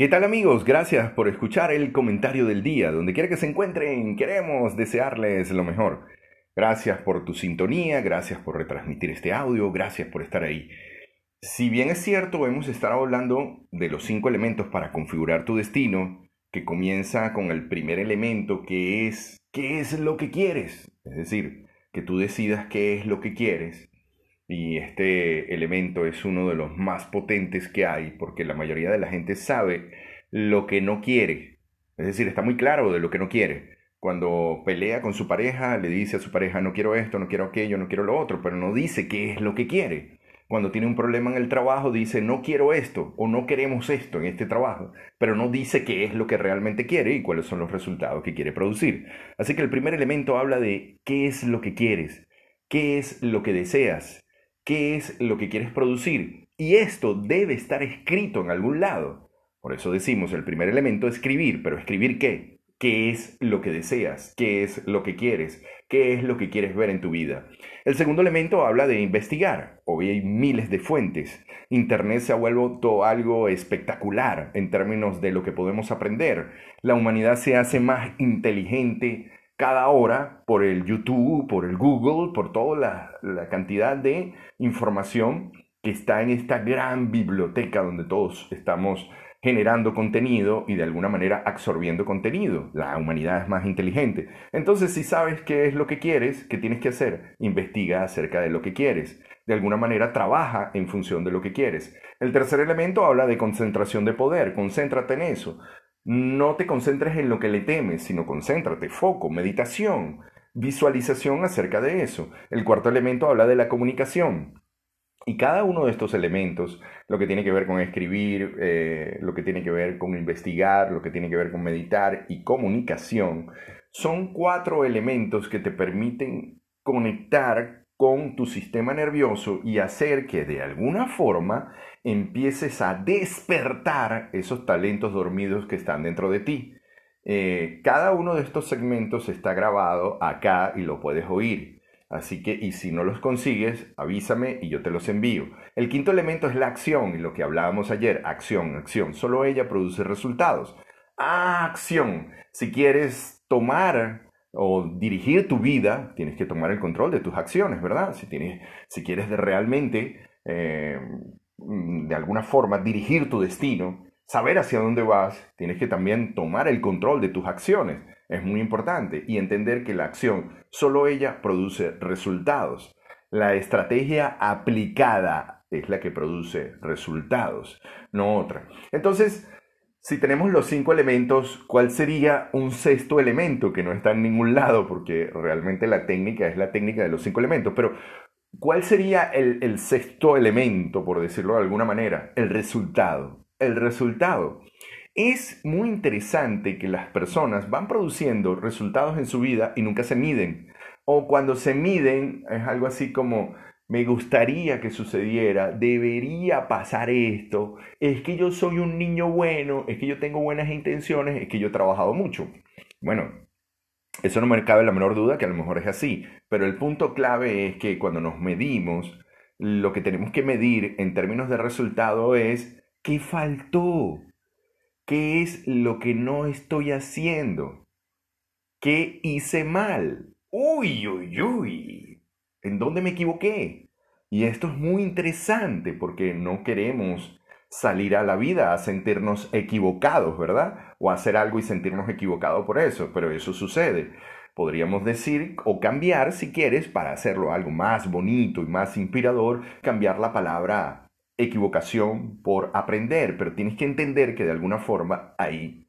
¿Qué tal amigos? Gracias por escuchar el comentario del día. Donde quiera que se encuentren, queremos desearles lo mejor. Gracias por tu sintonía, gracias por retransmitir este audio, gracias por estar ahí. Si bien es cierto, hemos estado hablando de los cinco elementos para configurar tu destino, que comienza con el primer elemento que es ¿qué es lo que quieres? Es decir, que tú decidas qué es lo que quieres y este elemento es uno de los más potentes que hay porque la mayoría de la gente sabe lo que no quiere. Es decir, está muy claro de lo que no quiere. Cuando pelea con su pareja, le dice a su pareja, no quiero esto, no quiero aquello, no quiero lo otro, pero no dice qué es lo que quiere. Cuando tiene un problema en el trabajo, dice, no quiero esto o no queremos esto en este trabajo, pero no dice qué es lo que realmente quiere y cuáles son los resultados que quiere producir. Así que el primer elemento habla de qué es lo que quieres, qué es lo que deseas, qué es lo que quieres producir. Y esto debe estar escrito en algún lado. Por eso decimos el primer elemento, escribir, pero escribir qué? ¿Qué es lo que deseas? ¿Qué es lo que quieres? ¿Qué es lo que quieres ver en tu vida? El segundo elemento habla de investigar. Hoy hay miles de fuentes. Internet se ha vuelto algo espectacular en términos de lo que podemos aprender. La humanidad se hace más inteligente cada hora por el YouTube, por el Google, por toda la, cantidad de información que está en esta gran biblioteca donde todos estamos generando contenido y de alguna manera absorbiendo contenido. La humanidad es más inteligente. Entonces, si sabes qué es lo que quieres, ¿qué tienes que hacer? Investiga acerca de lo que quieres. De alguna manera trabaja en función de lo que quieres. El tercer elemento habla de concentración de poder. Concéntrate en eso. No te concentres en lo que le temes, sino concéntrate, foco, meditación, visualización acerca de eso. El cuarto elemento habla de la comunicación. Y cada uno de estos elementos, lo que tiene que ver con escribir, eh, lo que tiene que ver con investigar, lo que tiene que ver con meditar y comunicación, son cuatro elementos que te permiten conectar con tu sistema nervioso y hacer que de alguna forma empieces a despertar esos talentos dormidos que están dentro de ti. Eh, cada uno de estos segmentos está grabado acá y lo puedes oír. Así que, y si no los consigues, avísame y yo te los envío. El quinto elemento es la acción, y lo que hablábamos ayer, acción, acción. Solo ella produce resultados. Acción. Si quieres tomar o dirigir tu vida, tienes que tomar el control de tus acciones, ¿verdad? Si, tienes, si quieres realmente eh, de alguna forma dirigir tu destino, saber hacia dónde vas, tienes que también tomar el control de tus acciones. Es muy importante y entender que la acción, solo ella produce resultados. La estrategia aplicada es la que produce resultados, no otra. Entonces, si tenemos los cinco elementos, ¿cuál sería un sexto elemento que no está en ningún lado? Porque realmente la técnica es la técnica de los cinco elementos. Pero ¿Cuál sería el, sexto elemento, por decirlo de alguna manera? El resultado. El resultado. Es muy interesante que las personas van produciendo resultados en su vida y nunca se miden. O cuando se miden es algo así como, me gustaría que sucediera, debería pasar esto, es que yo soy un niño bueno, es que yo tengo buenas intenciones, es que yo he trabajado mucho. Bueno, eso no me cabe la menor duda que a lo mejor es así, pero el punto clave es que cuando nos medimos, lo que tenemos que medir en términos de resultado es qué faltó, qué es lo que no estoy haciendo, qué hice mal, uy, uy, uy, en dónde me equivoqué. Y esto es muy interesante porque no queremos salir a la vida a sentirnos equivocados, ¿verdad? O hacer algo y sentirnos equivocados por eso, pero eso sucede. Podríamos decir o cambiar, si quieres, para hacerlo algo más bonito y más inspirador, cambiar la palabra equivocación por aprender, pero tienes que entender que de alguna forma ahí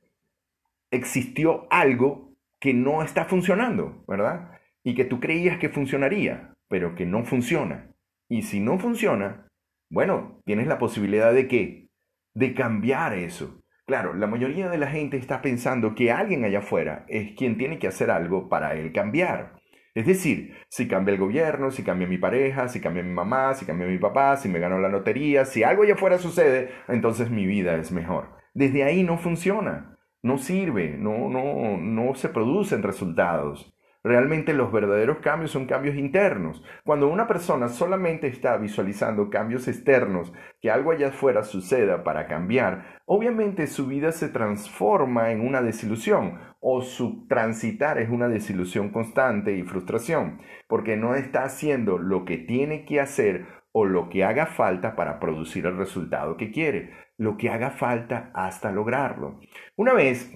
existió algo que no está funcionando, ¿verdad? Y que tú creías que funcionaría, pero que no funciona. Y si no funciona, bueno, tienes la posibilidad de qué? De cambiar eso. Claro, la mayoría de la gente está pensando que alguien allá afuera es quien tiene que hacer algo para él cambiar. Es decir, si cambia el gobierno, si cambia mi pareja, si cambia mi mamá, si cambia mi papá, si me gano la lotería, si algo allá afuera sucede, entonces mi vida es mejor. Desde ahí no funciona, no sirve, no, no, no se producen resultados. Realmente los verdaderos cambios son cambios internos. Cuando una persona solamente está visualizando cambios externos, que algo allá afuera suceda para cambiar, obviamente su vida se transforma en una desilusión o su transitar es una desilusión constante y frustración, porque no está haciendo lo que tiene que hacer o lo que haga falta para producir el resultado que quiere, lo que haga falta hasta lograrlo. Una vez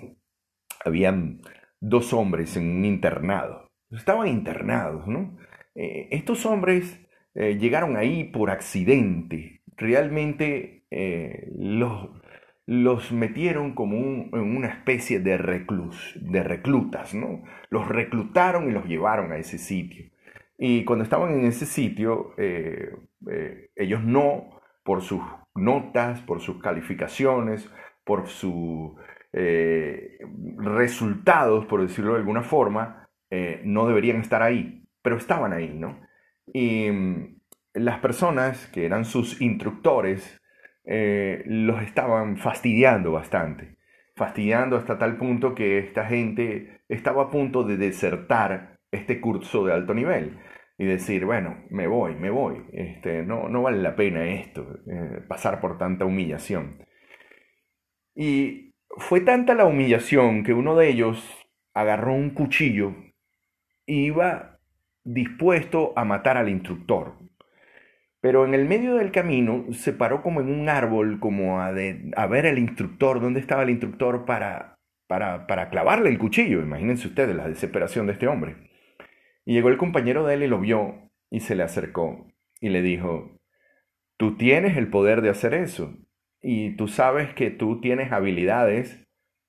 habían dos hombres en un internado. Estaban internados, ¿no? Eh, estos hombres eh, llegaron ahí por accidente. Realmente eh, los, los, metieron como en una especie de, reclus, de reclutas, ¿no? Los reclutaron y los llevaron a ese sitio. Y cuando estaban en ese sitio, ellos no, por sus notas, por sus calificaciones, por su eh, resultados, por decirlo de alguna forma, eh, no deberían estar ahí, pero estaban ahí, ¿no? Y mm, las personas que eran sus instructores eh, los estaban fastidiando bastante, fastidiando hasta tal punto que esta gente estaba a punto de desertar este curso de alto nivel y decir, bueno, me voy, me voy, este, no, no vale la pena esto, pasar por tanta humillación. Y fue tanta la humillación que uno de ellos agarró un cuchillo e iba dispuesto a matar al instructor. Pero en el medio del camino se paró como en un árbol, como a, ver al instructor, dónde estaba el instructor para, para, para clavarle el cuchillo. Imagínense ustedes la desesperación de este hombre. Y llegó el compañero de él y lo vio y se le acercó y le dijo, tú tienes el poder de hacer eso y tú sabes que tú tienes habilidades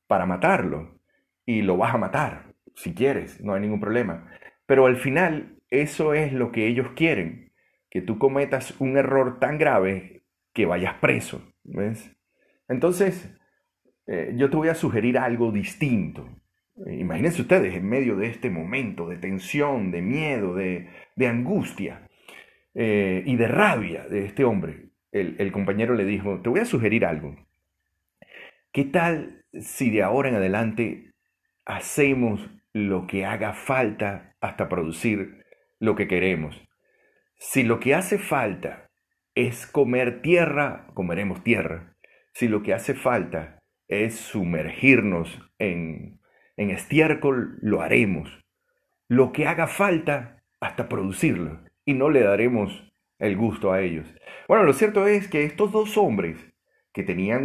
para matarlo y lo vas a matar si quieres, no hay ningún problema. Pero al final eso es lo que ellos quieren, que tú cometas un error tan grave que vayas preso, ¿ves? Entonces, eh, yo te voy a sugerir algo distinto. Imagínense ustedes en medio de este momento de tensión, de miedo, de, angustia eh, y de rabia de este hombre el, compañero le dijo, te voy a sugerir algo. ¿Qué tal si de ahora en adelante hacemos lo que haga falta hasta producir lo que queremos? Si lo que hace falta es comer tierra, comeremos tierra. Si lo que hace falta es sumergirnos en, en estiércol, lo haremos. Lo que haga falta hasta producirlo. Y no le daremos el gusto a ellos. Bueno, lo cierto es que estos dos hombres que tenían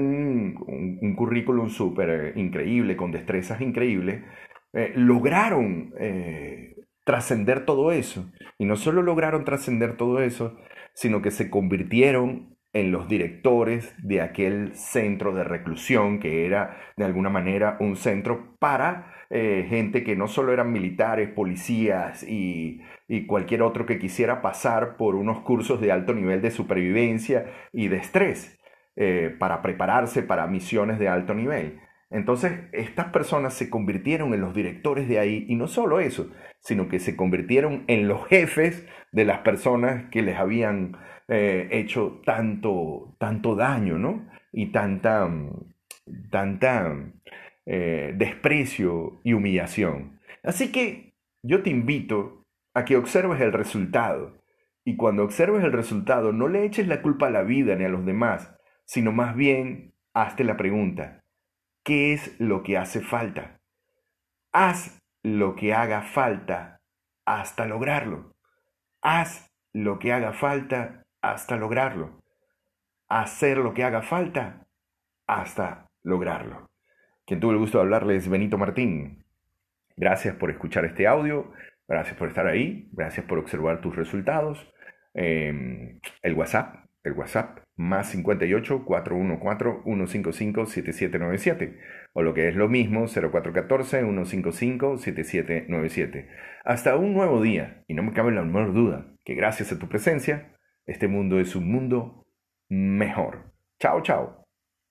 un, currículum súper eh, increíble, con destrezas increíbles, eh, lograron eh, trascender todo eso. Y no solo lograron trascender todo eso, sino que se convirtieron en los directores de aquel centro de reclusión que era de alguna manera un centro para gente que no solo eran militares, policías y y cualquier otro que quisiera pasar por unos cursos de alto nivel de supervivencia y de estrés eh, para prepararse para misiones de alto nivel. Entonces, estas personas se convirtieron en los directores de ahí y no solo eso, sino que se convirtieron en los jefes de las personas que les habían eh, hecho tanto, tanto daño, ¿no? Y tanta, tanta eh, desprecio y humillación. Así que yo te invito a que observes el resultado. Y cuando observes el resultado, no le eches la culpa a la vida ni a los demás, sino más bien hazte la pregunta, ¿qué es lo que hace falta? Haz lo que haga falta hasta lograrlo. Haz lo que haga falta hasta lograrlo. Hacer lo que haga falta hasta lograrlo. Quien tuvo el gusto de hablarles, Benito Martín. Gracias por escuchar este audio. Gracias por estar ahí, gracias por observar tus resultados. Em, el WhatsApp, el WhatsApp, más 58 414 155 7797. O lo que es lo mismo, 0414 155 7797. Hasta un nuevo día, y no me cabe la menor duda que gracias a tu presencia, este mundo es un mundo mejor. Chao, chao.